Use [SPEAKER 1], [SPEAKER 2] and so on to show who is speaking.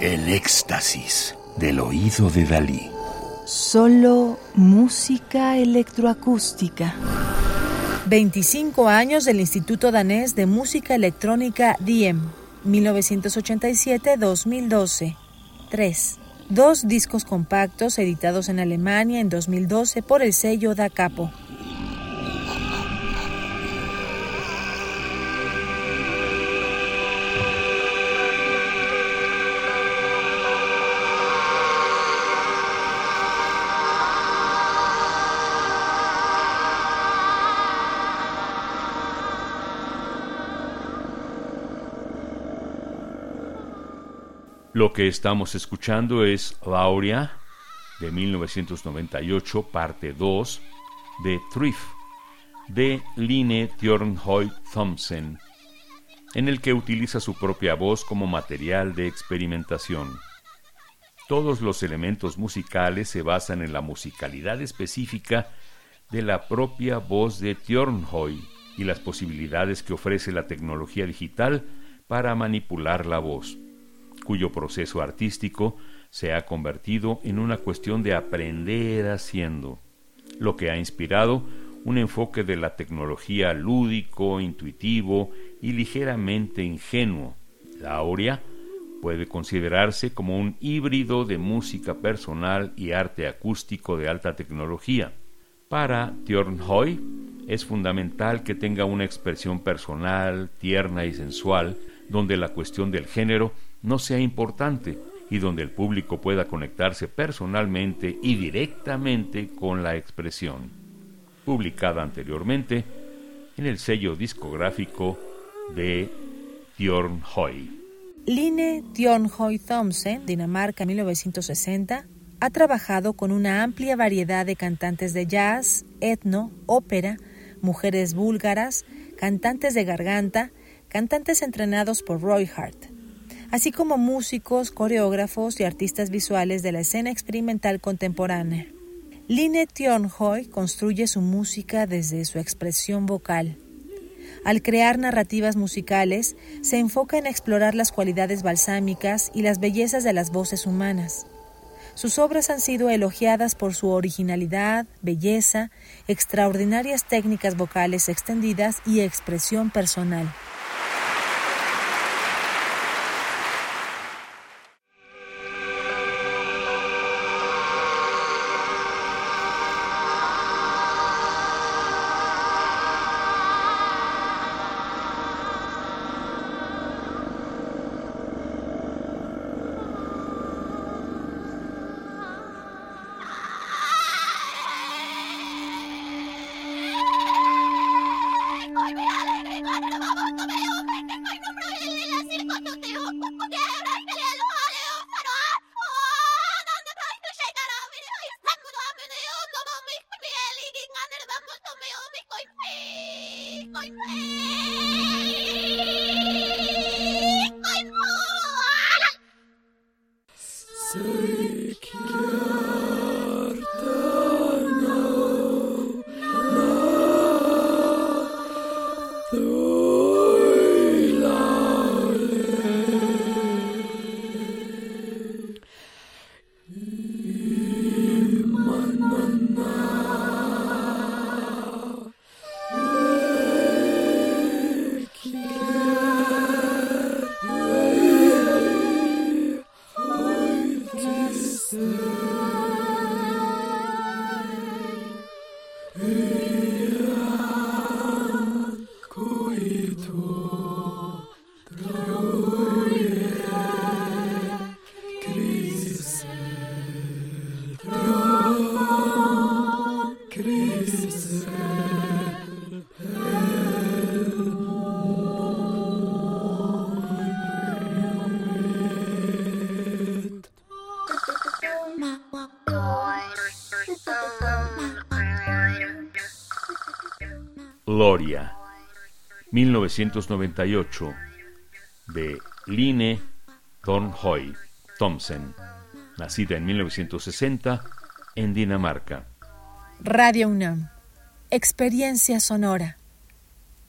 [SPEAKER 1] El éxtasis del oído de Dalí.
[SPEAKER 2] Solo música electroacústica.
[SPEAKER 3] 25 años del Instituto Danés de Música Electrónica DIEM, 1987-2012. 3. Dos discos compactos editados en Alemania en 2012 por el sello Da Capo.
[SPEAKER 4] Lo que estamos escuchando es Lauria de 1998, parte 2 de Thrift de Line Thornhoy Thompson, en el que utiliza su propia voz como material de experimentación. Todos los elementos musicales se basan en la musicalidad específica de la propia voz de Thornhoy y las posibilidades que ofrece la tecnología digital para manipular la voz cuyo proceso artístico se ha convertido en una cuestión de aprender haciendo, lo que ha inspirado un enfoque de la tecnología lúdico, intuitivo y ligeramente ingenuo. La Aurea puede considerarse como un híbrido de música personal y arte acústico de alta tecnología. Para Hoy es fundamental que tenga una expresión personal, tierna y sensual, donde la cuestión del género no sea importante y donde el público pueda conectarse personalmente y directamente con la expresión. Publicada anteriormente en el sello discográfico de Hoy.
[SPEAKER 3] Line Hoy Thomsen, Dinamarca 1960, ha trabajado con una amplia variedad de cantantes de jazz, etno, ópera, mujeres búlgaras, cantantes de garganta, cantantes entrenados por Roy Hart así como músicos, coreógrafos y artistas visuales de la escena experimental contemporánea. Line Thornhoy construye su música desde su expresión vocal. Al crear narrativas musicales, se enfoca en explorar las cualidades balsámicas y las bellezas de las voces humanas. Sus obras han sido elogiadas por su originalidad, belleza, extraordinarias técnicas vocales extendidas y expresión personal. Through.
[SPEAKER 4] Gloria, 1998, de Line Thornhoy Thompson, nacida en 1960 en Dinamarca.
[SPEAKER 3] Radio UNAM, experiencia sonora.